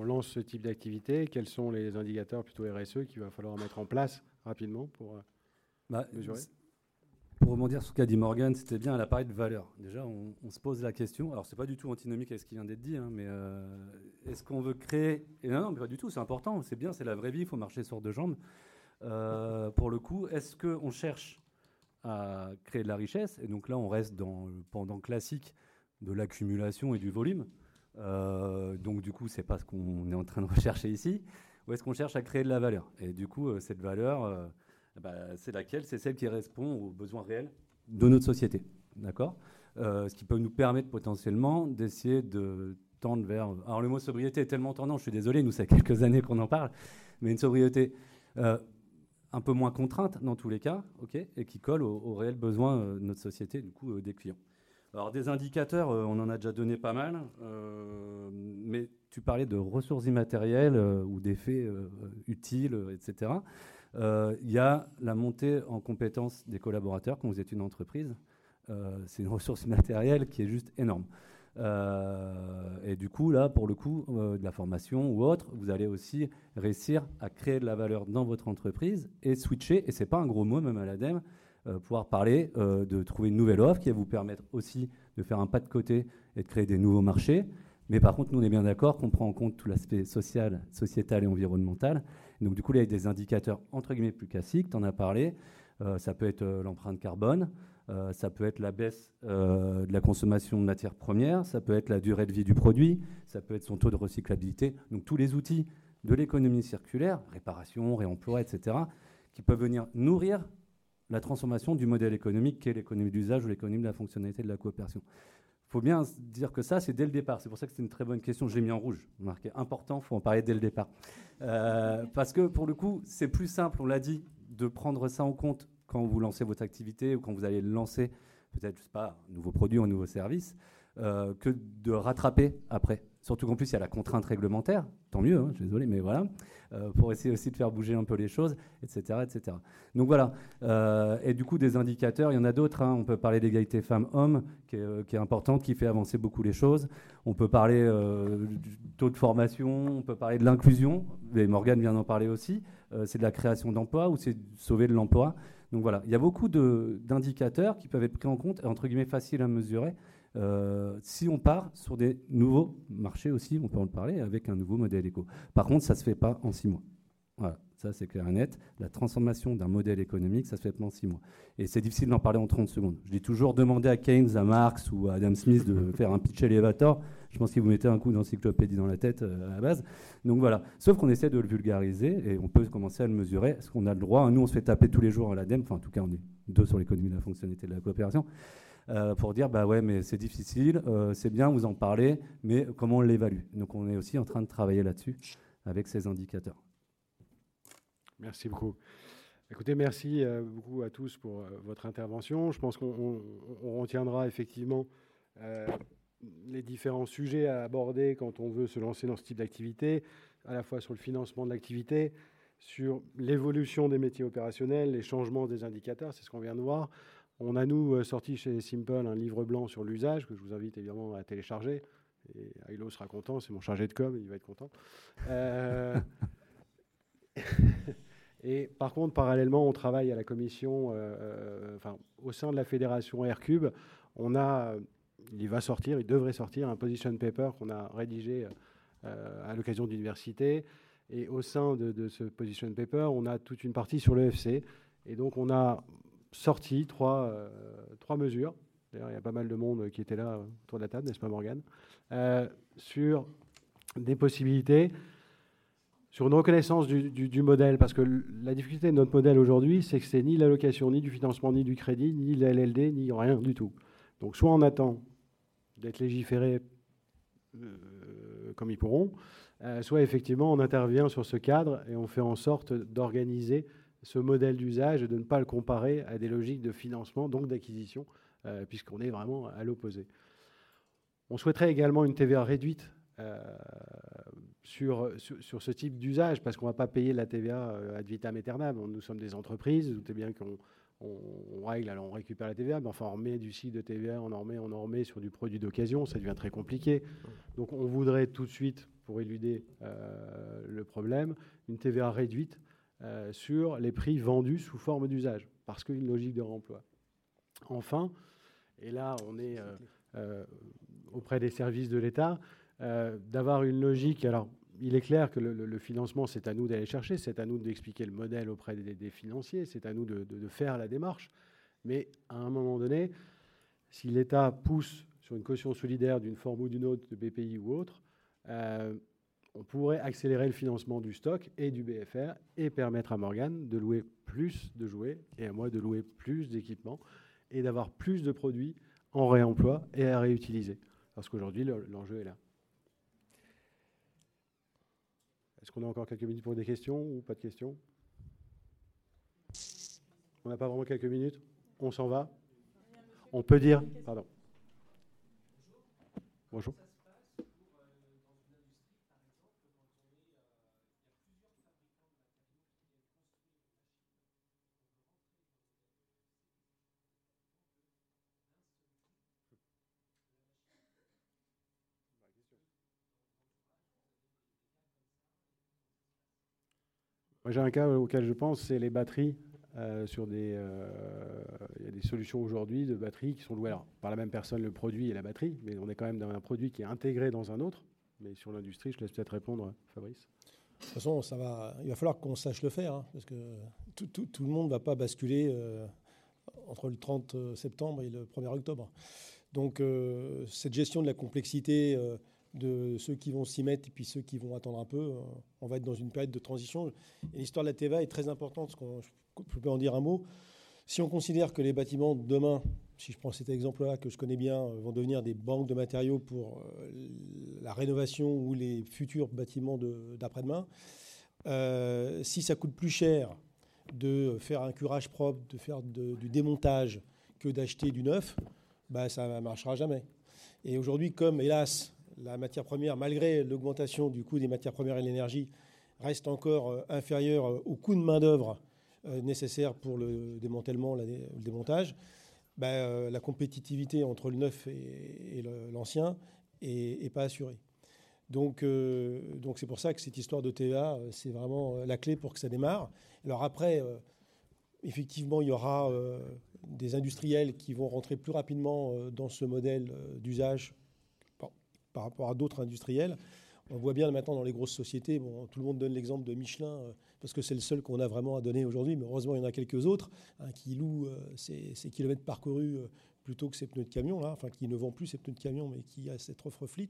lance ce type d'activité, quels sont les indicateurs plutôt RSE qu'il va falloir mettre en place rapidement pour euh, bah, mesurer Pour rebondir sur ce qu'a dit Morgan, c'était bien à l'appareil de valeur. Déjà, on, se pose la question. Alors, c'est pas du tout antinomique avec ce qui vient d'être dit, hein, mais euh, est-ce qu'on veut créer Et non, non, mais pas du tout. C'est important. C'est bien. C'est la vraie vie. Il faut marcher sur deux jambes. Euh, pour le coup, est-ce qu'on cherche à créer de la richesse? Et donc là, on reste dans le pendant classique de l'accumulation et du volume. Euh, donc du coup, c'est pas ce qu'on est en train de rechercher ici. Ou est-ce qu'on cherche à créer de la valeur? Et du coup, euh, cette valeur, euh, bah, c'est laquelle? C'est celle qui répond aux besoins réels de notre société. D'accord? Ce qui peut nous permettre potentiellement d'essayer de tendre vers... Alors le mot sobriété est tellement tendance, je suis désolé, nous, c'est quelques années qu'on en parle, mais une sobriété un peu moins contrainte dans tous les cas, ok, et qui colle aux, aux réels besoins de notre société, du coup, des clients. Alors des indicateurs, euh, on en a déjà donné pas mal, euh, mais tu parlais de ressources immatérielles euh, ou d'effets utiles, etc. Il y a la montée en compétences des collaborateurs quand vous êtes une entreprise. c'est une ressource immatérielle qui est juste énorme. et du coup, là, pour le coup, de la formation ou autre, vous allez aussi réussir à créer de la valeur dans votre entreprise et switcher, et c'est pas un gros mot même à l'ADEME, pouvoir parler euh, de trouver une nouvelle offre qui va vous permettre aussi de faire un pas de côté et de créer des nouveaux marchés. Mais par contre, nous, on est bien d'accord qu'on prend en compte tout l'aspect social, sociétal et environnemental. donc, du coup, là, il y a des indicateurs entre guillemets plus classiques, tu en as parlé. Euh, ça peut être l'empreinte carbone, ça peut être la baisse de la consommation de matières premières, ça peut être la durée de vie du produit, ça peut être son taux de recyclabilité. Donc, tous les outils de l'économie circulaire, réparation, réemploi, etc., qui peuvent venir nourrir la transformation du modèle économique qui est l'économie d'usage ou l'économie de la fonctionnalité de la coopération. Il faut bien dire que ça, c'est dès le départ. C'est pour ça que c'est une très bonne question. J'ai mis en rouge, marqué important, il faut en parler dès le départ. Euh, parce que pour le coup, c'est plus simple, on l'a dit, de prendre ça en compte quand vous lancez votre activité ou quand vous allez lancer peut-être, je sais pas, un nouveau produit ou un nouveau service, euh, que de rattraper après. Surtout qu'en plus, il y a la contrainte réglementaire, tant mieux, hein, je suis désolé, mais voilà, euh, pour essayer aussi de faire bouger un peu les choses, etc. etc. Donc voilà, euh, et du coup, des indicateurs, il y en a d'autres, hein. on peut parler d'égalité femmes-hommes, qui, qui, est important, qui fait avancer beaucoup les choses, on peut parler du taux de formation, on peut parler de l'inclusion, et Morgane vient d'en parler aussi, c'est de la création d'emplois ou c'est sauver de l'emploi. Donc voilà, il y a beaucoup d'indicateurs qui peuvent être pris en compte, entre guillemets, faciles à mesurer, euh, si on part sur des nouveaux marchés aussi, on peut en parler, avec un nouveau modèle éco. Par contre, ça ne se fait pas en six mois. Voilà, ça c'est clair et net. La transformation d'un modèle économique, ça se fait en six mois. Et c'est difficile d'en parler en 30 secondes. Je dis toujours demander à Keynes, à Marx ou à Adam Smith de faire un pitch elevator. Je pense qu'il vous mettez un coup d'encyclopédie dans la tête euh, à la base. Donc voilà. Sauf qu'on essaie de le vulgariser et on peut commencer à le mesurer. Est-ce qu'on a le droit? Nous, on se fait taper tous les jours à l'ADEME. Enfin, en tout cas, on est deux sur l'économie de la fonctionnalité de la coopération. Euh, pour dire bah ouais mais c'est difficile, euh, c'est bien vous en parlez, mais comment on l'évalue? Donc on est aussi en train de travailler là-dessus avec ces indicateurs. Merci beaucoup. Écoutez, merci euh, beaucoup à tous pour votre intervention. Je pense qu'on retiendra effectivement les différents sujets à aborder quand on veut se lancer dans ce type d'activité, à la fois sur le financement de l'activité, sur l'évolution des métiers opérationnels, les changements des indicateurs, c'est ce qu'on vient de voir, on a, nous, euh, sorti chez Simple un livre blanc sur l'usage, que je vous invite évidemment à télécharger. Et sera content, c'est mon chargé de com, il va être content. Euh, et par contre, parallèlement, on travaille à la commission, euh, enfin, au sein de la fédération Aircube, on a, il va sortir, il devrait sortir un position paper qu'on a rédigé à l'occasion d'université. Et au sein de, de, ce position paper, on a toute une partie sur l'EFC. Et donc, on a sorti trois, euh, trois mesures. D'ailleurs, il y a pas mal de monde qui était là euh, autour de la table, n'est-ce pas, Morgane euh, Sur des possibilités, sur une reconnaissance du, modèle, parce que la difficulté de notre modèle aujourd'hui, c'est que c'est ni l'allocation, ni du financement, ni du crédit, ni LLD, ni rien du tout. Donc, soit on attend d'être légiféré comme ils pourront, soit effectivement on intervient sur ce cadre et on fait en sorte d'organiser ce modèle d'usage et de ne pas le comparer à des logiques de financement, donc d'acquisition, euh, puisqu'on est vraiment à l'opposé. On souhaiterait également une TVA réduite euh, sur, sur, ce type d'usage, parce qu'on ne va pas payer la TVA euh, ad vitam aeternam. Nous sommes des entreprises, vous bien qu'on on, règle, alors on récupère la TVA, mais enfin on remet du site de TVA, on en remet, on en remet sur du produit d'occasion, ça devient très compliqué. Donc on voudrait tout de suite, pour éluder le problème, une TVA réduite euh, sur les prix vendus sous forme d'usage, parce qu'une logique de remploi. Enfin, et là on est euh, euh, auprès des services de l'État, d'avoir une logique. Alors, il est clair que le, financement, c'est à nous d'aller chercher, c'est à nous d'expliquer le modèle auprès des, financiers, c'est à nous de, faire la démarche. Mais à un moment donné, si l'État pousse sur une caution solidaire d'une forme ou d'une autre, de BPI ou autre, on pourrait accélérer le financement du stock et du BFR et permettre à Morgane de louer plus de jouets et à moi de louer plus d'équipements et d'avoir plus de produits en réemploi et à réutiliser. Parce qu'aujourd'hui, l'enjeu est là. Est-ce qu'on a encore quelques minutes pour des questions ou pas de questions? On n'a pas vraiment quelques minutes? On s'en va? On peut dire... Pardon. Bonjour. J'ai un cas auquel je pense, c'est les batteries. Euh, sur des, euh, il y a des solutions aujourd'hui de batteries qui sont louées par la même personne, le produit et la batterie, mais on est quand même dans un produit qui est intégré dans un autre. Mais sur l'industrie, je laisse peut-être répondre, Fabrice. De toute façon, il va falloir qu'on sache le faire, hein, parce que tout, tout, le monde ne va pas basculer euh, entre le 30 septembre et le 1er octobre. Donc, cette gestion de la complexité de ceux qui vont s'y mettre et puis ceux qui vont attendre un peu. Euh, on va être dans une période de transition. Et l'histoire de la TVA est très importante. Je peux en dire un mot. Si on considère que les bâtiments demain, si je prends cet exemple-là que je connais bien, euh, vont devenir des banques de matériaux pour euh, la rénovation ou les futurs bâtiments d'après-demain, si ça coûte plus cher de faire un curage propre, de faire du démontage que d'acheter du neuf, bah, ça ne marchera jamais. Et aujourd'hui, comme hélas, la matière première, malgré l'augmentation du coût des matières premières et de l'énergie, reste encore euh, inférieure euh, au coût de main-d'œuvre euh, nécessaire pour le démantèlement, le démontage, ben, la compétitivité entre le neuf et, l'ancien n'est pas assurée. Donc, donc c'est pour ça que cette histoire de TVA, c'est vraiment la clé pour que ça démarre. Alors après, effectivement, il y aura des industriels qui vont rentrer plus rapidement dans ce modèle d'usage par rapport à d'autres industriels. On voit bien maintenant dans les grosses sociétés, bon, tout le monde donne l'exemple de Michelin, parce que c'est le seul qu'on a vraiment à donner aujourd'hui, mais heureusement il y en a quelques autres hein, qui louent ces, kilomètres parcourus plutôt que ces pneus de camion, enfin qui ne vendent plus ces pneus de camion, mais qui a cette offre fleet.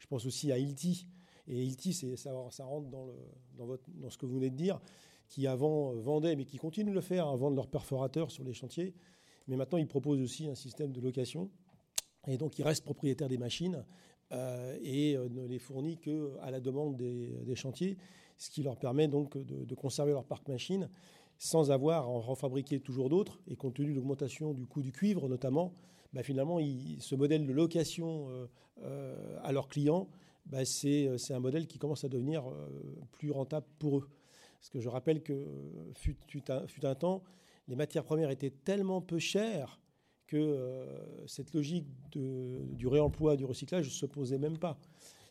Je pense aussi à Ilti. Et Ilti, ça, rentre dans, ce que vous venez de dire qui avant euh, vendaient, mais qui continuent de le faire, à vendre leurs perforateurs sur les chantiers. Mais maintenant, ils proposent aussi un système de location. Et donc, ils restent propriétaires des machines euh, et euh, ne les fournit qu'à la demande des, chantiers, ce qui leur permet donc de, conserver leur parc machine sans avoir à en refabriquer toujours d'autres. Et compte tenu de l'augmentation du coût du cuivre, notamment, bah, finalement, ce modèle de location à leurs clients, bah, c'est un modèle qui commence à devenir plus rentable pour eux. Parce que je rappelle que fut, un, temps, les matières premières étaient tellement peu chères que euh, cette logique du réemploi, du recyclage ne se posait même pas.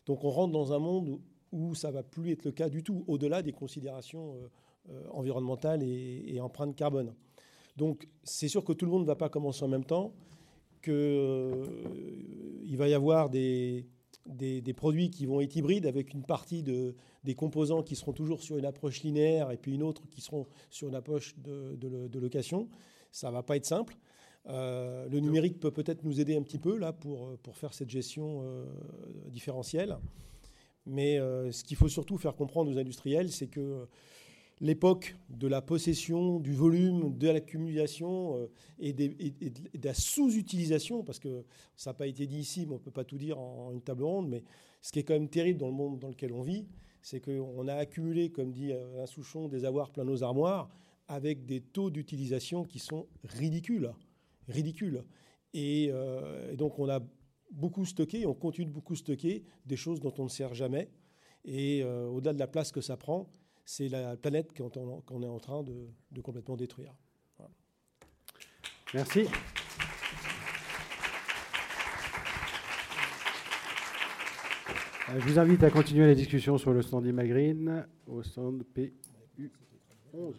Donc on rentre dans un monde où, ça ça va plus être le cas du tout, au-delà des considérations euh, euh, environnementales et, et empreintes carbone. Donc c'est sûr que tout le monde ne va pas commencer en même temps, qu'il va y avoir des, produits qui vont être hybrides avec une partie de, des composants qui seront toujours sur une approche linéaire et puis une autre qui seront sur une approche de, location. Ça ne va pas être simple. Euh, le numérique peut peut-être nous aider un petit peu là pour, pour faire cette gestion euh, différentielle. Mais euh, ce qu'il faut surtout faire comprendre aux industriels, c'est que l'époque de la possession, du volume, de l'accumulation euh, et, de la sous-utilisation, parce que ça n'a pas été dit ici, mais on ne peut pas tout dire en, une table ronde, mais ce qui est quand même terrible dans le monde dans lequel on vit, c'est qu'on a accumulé, comme dit un Souchon, des avoirs plein nos armoires, avec des taux d'utilisation qui sont ridicules. Ridicules. Et, euh, et, donc on a beaucoup stocké, on continue de beaucoup stocker des choses dont on ne sert jamais. Et euh, au-delà de la place que ça prend, c'est la planète qu'on est en train de, complètement détruire. Merci. Euh, je vous invite à continuer la discussion sur le stand Imagreen au stand PU 11.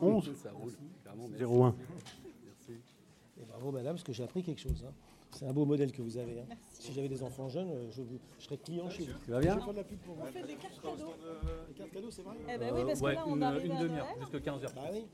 11 01. Merci. bravo madame, parce que j'ai appris quelque chose. Hein. C'est un beau modèle que vous avez. Hein. Si j'avais des enfants jeunes, je, serais client chez vous. Tu vas bien On fait des cartes cadeaux. Des cartes cadeaux, c'est vrai Eh ben oui, parce que là, on une, une demi-heure, jusqu'à 15h. Bah oui.